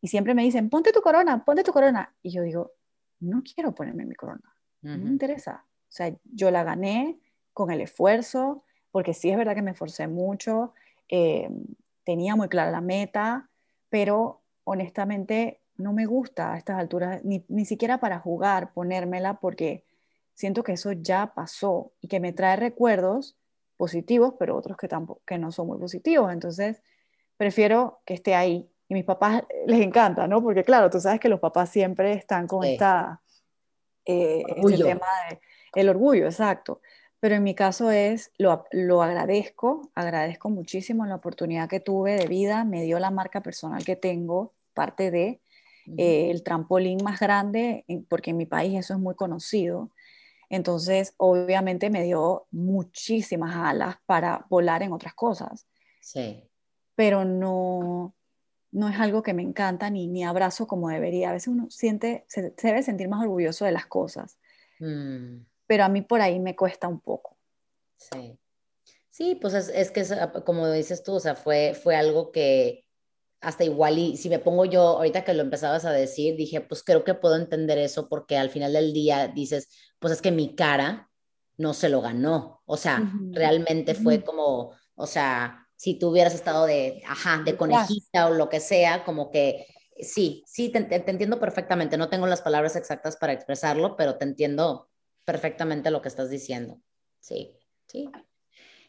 Y siempre me dicen, ponte tu corona, ponte tu corona. Y yo digo, no quiero ponerme mi corona, no me interesa. O sea, yo la gané, con el esfuerzo, porque sí es verdad que me esforcé mucho, eh, tenía muy clara la meta, pero honestamente no me gusta a estas alturas, ni, siquiera para jugar, ponérmela, porque siento que eso ya pasó y que me trae recuerdos positivos, pero otros que, tampoco, que no son muy positivos. Entonces, prefiero que esté ahí y mis papás les encanta, ¿no? Porque claro, tú sabes que los papás siempre están con esta, eh, este tema el orgullo, exacto. Pero en mi caso es, lo, lo, agradezco, agradezco muchísimo la oportunidad que tuve de vida, me dio la marca personal que tengo, parte de eh, el trampolín más grande, porque en mi país eso es muy conocido. Entonces, obviamente me dio muchísimas alas para volar en otras cosas. Sí. Pero no, no es algo que me encanta ni, ni abrazo como debería. A veces uno siente, se, debe sentir más orgulloso de las cosas. Mm. Pero a mí por ahí me cuesta un poco. Sí. Sí, pues es, es que como dices tú, o sea, fue, fue algo que hasta igual y si me pongo yo, ahorita que lo empezabas a decir, dije, pues creo que puedo entender eso porque al final del día dices, pues es que mi cara no se lo ganó. O sea, realmente fue como, o sea, si tú hubieras estado de, ajá, de conejita o lo que sea, como que sí, sí, te, te, entiendo perfectamente. No tengo las palabras exactas para expresarlo, pero te entiendo perfectamente lo que estás diciendo. Sí, sí.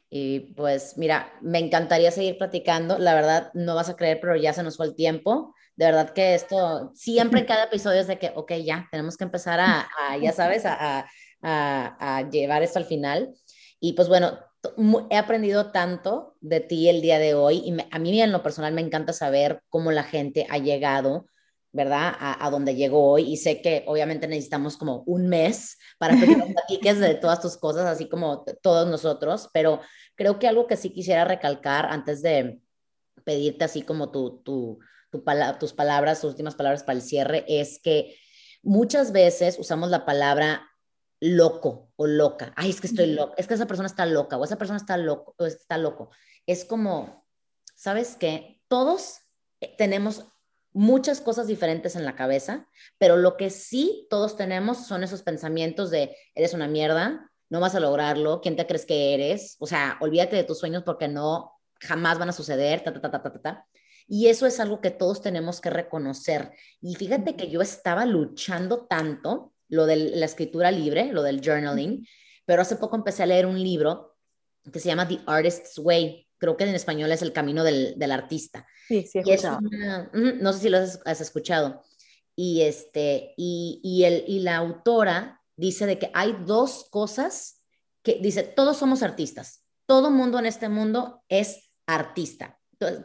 Y pues mira, me encantaría seguir platicando. La verdad, no vas a creer, pero ya se nos fue el tiempo. De verdad que esto, siempre en cada episodio es de que, ok, ya, tenemos que empezar a, ya sabes, a, a, a, llevar esto al final. Y pues bueno, he aprendido tanto de ti el día de hoy y a mí en lo personal me encanta saber cómo la gente ha llegado ¿verdad? A, donde llegó hoy. Y sé que obviamente necesitamos como un mes para que nos platiques de todas tus cosas, así como todos nosotros, pero creo que algo que sí quisiera recalcar antes de pedirte así como tu, tu, tus palabras, tus últimas palabras para el cierre, es que muchas veces usamos la palabra loco o loca. Ay, es que estoy loco, es que esa persona está loca o esa persona está loco o está loco. Es como, ¿sabes qué? Todos tenemos muchas cosas diferentes en la cabeza, pero lo que sí todos tenemos son esos pensamientos de, eres una mierda, no vas a lograrlo, ¿quién te crees que eres? O sea, olvídate de tus sueños porque no, jamás van a suceder, ta, ta, ta, ta, ta, ta. Y eso es algo que todos tenemos que reconocer. Y fíjate que yo estaba luchando tanto lo de la escritura libre, lo del journaling, pero hace poco empecé a leer un libro que se llama The Artist's Way creo que en español es El Camino del, del Artista. Sí, sí, he escuchado. no sé si lo has, has, escuchado. Y, este, y, y, el, y la autora dice de que hay dos cosas que dice, todos somos artistas, todo mundo en este mundo es artista,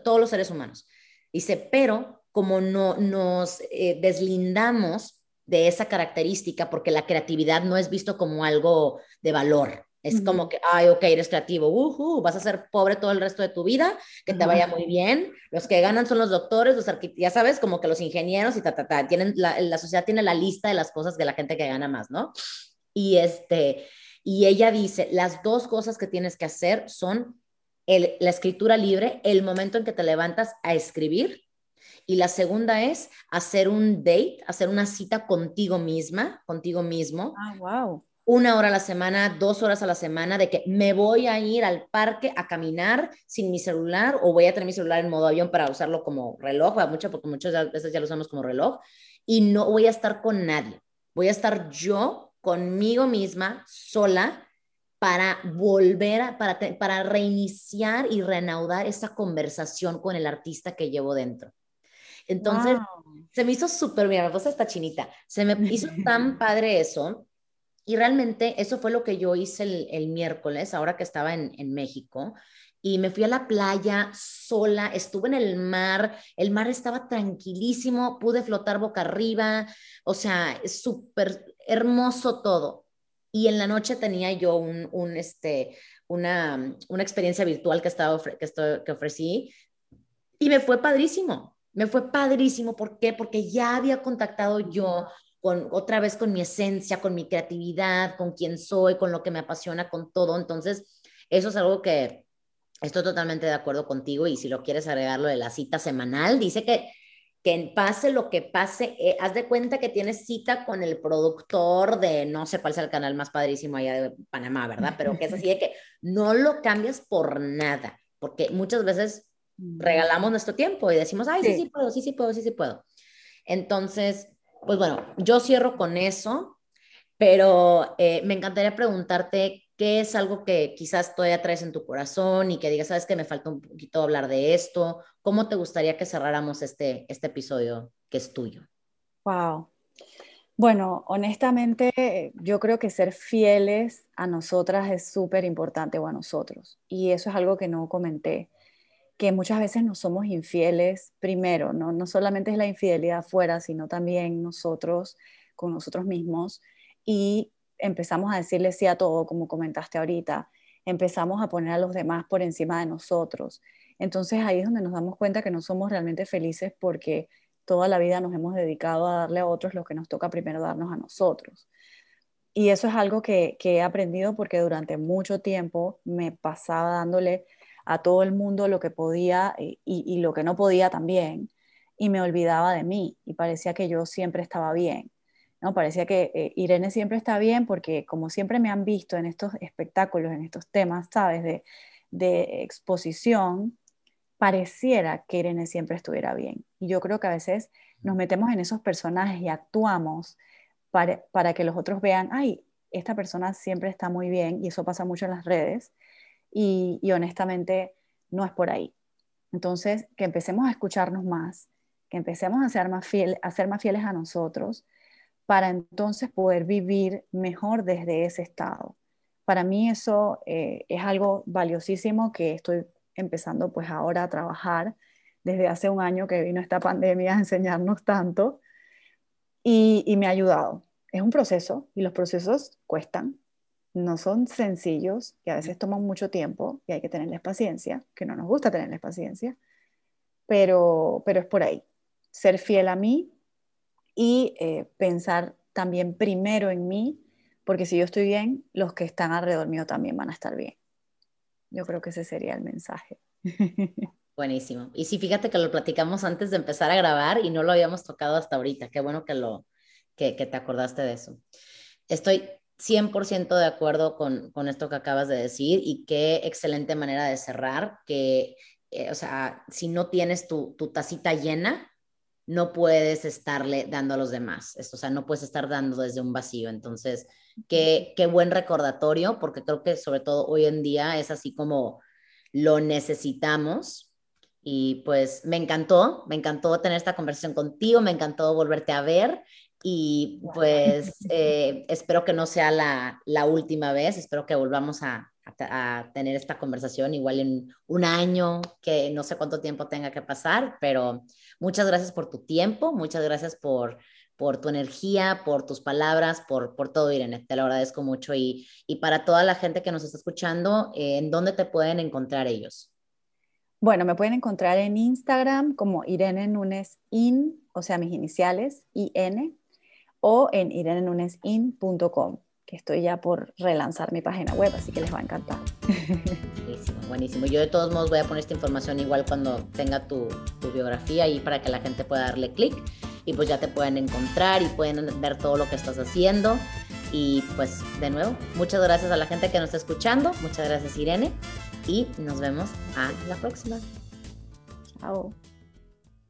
todos los seres humanos. Dice, pero como no nos eh, deslindamos de esa característica, porque la creatividad no es visto como algo de valor, es como que, ay, ok, eres creativo, uh, vas a ser pobre todo el resto de tu vida, que te vaya muy bien. Los que ganan son los doctores, los ya sabes, como que los ingenieros y ta, ta, ta. Tienen, la, la sociedad tiene la lista de las cosas de la gente que gana más, ¿no? Y, este, y ella dice, las dos cosas que tienes que hacer son el, la escritura libre, el momento en que te levantas a escribir, y la segunda es hacer un date, hacer una cita contigo misma, contigo mismo. Ah, wow una hora a la semana, dos horas a la semana, de que me voy a ir al parque a caminar sin mi celular o voy a tener mi celular en modo avión para usarlo como reloj, mucho, porque muchas veces ya lo usamos como reloj, y no voy a estar con nadie. Voy a estar yo conmigo misma, sola, para volver, a, para, para reiniciar y reanudar esa conversación con el artista que llevo dentro. Entonces, se me hizo súper, mira, me puse esta chinita, se me hizo tan padre eso y realmente eso fue lo que yo hice el, miércoles, ahora que estaba en, México. Y me fui a la playa sola, estuve en el mar, el mar estaba tranquilísimo, pude flotar boca arriba, o sea, súper hermoso todo. Y en la noche tenía yo un, este, una, una, experiencia virtual que, estaba, que, que ofrecí y me fue padrísimo, me fue padrísimo. ¿Por qué? Porque ya había contactado yo con otra vez con mi esencia, con mi creatividad, con quién soy, con lo que me apasiona, con todo. Entonces, eso es algo que estoy totalmente de acuerdo contigo y si lo quieres agregarlo de la cita semanal, dice que que pase lo que pase, eh, haz de cuenta que tienes cita con el productor de, no sé cuál es el canal más padrísimo allá de Panamá, ¿verdad? Pero que es así de que no lo cambias por nada, porque muchas veces regalamos nuestro tiempo y decimos, ay, sí, sí, sí puedo, sí, sí puedo, sí, sí puedo. Entonces, pues bueno, yo cierro con eso, pero eh, me encantaría preguntarte ¿Qué es algo que quizás todavía traes en tu corazón y que digas, sabes que me falta un poquito hablar de esto? ¿Cómo te gustaría que cerráramos este, este episodio que es tuyo? Wow. Bueno, honestamente, yo creo que ser fieles a nosotras es súper importante o a nosotros. Y eso es algo que no comenté, que muchas veces no somos infieles primero, ¿no? No solamente es la infidelidad afuera, sino también nosotros con nosotros mismos. Y empezamos a decirle sí a todo, como comentaste ahorita. Empezamos a poner a los demás por encima de nosotros. Entonces ahí es donde nos damos cuenta que no somos realmente felices porque toda la vida nos hemos dedicado a darle a otros lo que nos toca primero darnos a nosotros. Y eso es algo que, he aprendido porque durante mucho tiempo me pasaba dándole a todo el mundo lo que podía y, lo que no podía también, y me olvidaba de mí y parecía que yo siempre estaba bien. ¿no? Parecía que eh, Irene siempre está bien porque como siempre me han visto en estos espectáculos, en estos temas, ¿sabes? De, de exposición, pareciera que Irene siempre estuviera bien. Y yo creo que a veces nos metemos en esos personajes y actuamos para, que los otros vean, ay, esta persona siempre está muy bien, y eso pasa mucho en las redes, y, honestamente no es por ahí. Entonces, que empecemos a escucharnos más, que empecemos a ser más, fiel, a ser más fieles a nosotros, para entonces poder vivir mejor desde ese estado. Para mí eso eh, es algo valiosísimo que estoy empezando pues ahora a trabajar desde hace un año que vino esta pandemia a enseñarnos tanto y, me ha ayudado. Es un proceso y los procesos cuestan, no son sencillos y a veces toman mucho tiempo y hay que tenerles paciencia, que no nos gusta tenerles paciencia, pero, pero es por ahí. Ser fiel a mí y eh, pensar también primero en mí, porque si yo estoy bien, los que están alrededor mío también van a estar bien. Yo creo que ese sería el mensaje. Buenísimo. Y sí, fíjate que lo platicamos antes de empezar a grabar y no lo habíamos tocado hasta ahorita. Qué bueno que, lo, que, te acordaste de eso. Estoy 100% de acuerdo con, con, esto que acabas de decir y qué excelente manera de cerrar, que, eh, o sea, si no tienes tu, tu tacita llena, no puedes estarle dando a los demás. Esto, o sea, no puedes estar dando desde un vacío. Entonces, qué, qué buen recordatorio, porque creo que sobre todo hoy en día es así como lo necesitamos. Y pues me encantó, me encantó tener esta conversación contigo, me encantó volverte a ver y pues eh, espero que no sea la, la, última vez, espero que volvamos a, a, tener esta conversación igual en un año, que no sé cuánto tiempo tenga que pasar, pero muchas gracias por tu tiempo, muchas gracias por, por tu energía, por tus palabras, por, por todo, Irene. Te lo agradezco mucho. Y, y para toda la gente que nos está escuchando, eh, ¿en dónde te pueden encontrar ellos? Bueno, me pueden encontrar en Instagram como Irene Nunes In, o sea, mis iniciales, IN, o en irenenunesin.com estoy ya por relanzar mi página web, así que les va a encantar. Buenísimo, buenísimo. Yo de todos modos voy a poner esta información igual cuando tenga tu, biografía ahí para que la gente pueda darle clic y pues ya te pueden encontrar y pueden ver todo lo que estás haciendo. Y pues de nuevo, muchas gracias a la gente que nos está escuchando, muchas gracias Irene y nos vemos a la próxima. Chao.